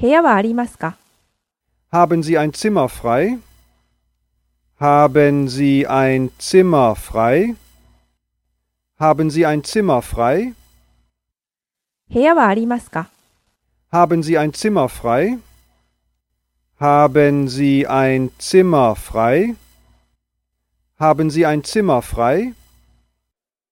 部屋はありますか Haben Sie ein Zimmer frei? Haben Sie ein Zimmer frei? Haben Sie ein Zimmer frei? 部屋はありますか Haben Sie ein Zimmer frei? Haben Sie ein Zimmer frei? Haben Sie ein Zimmer frei?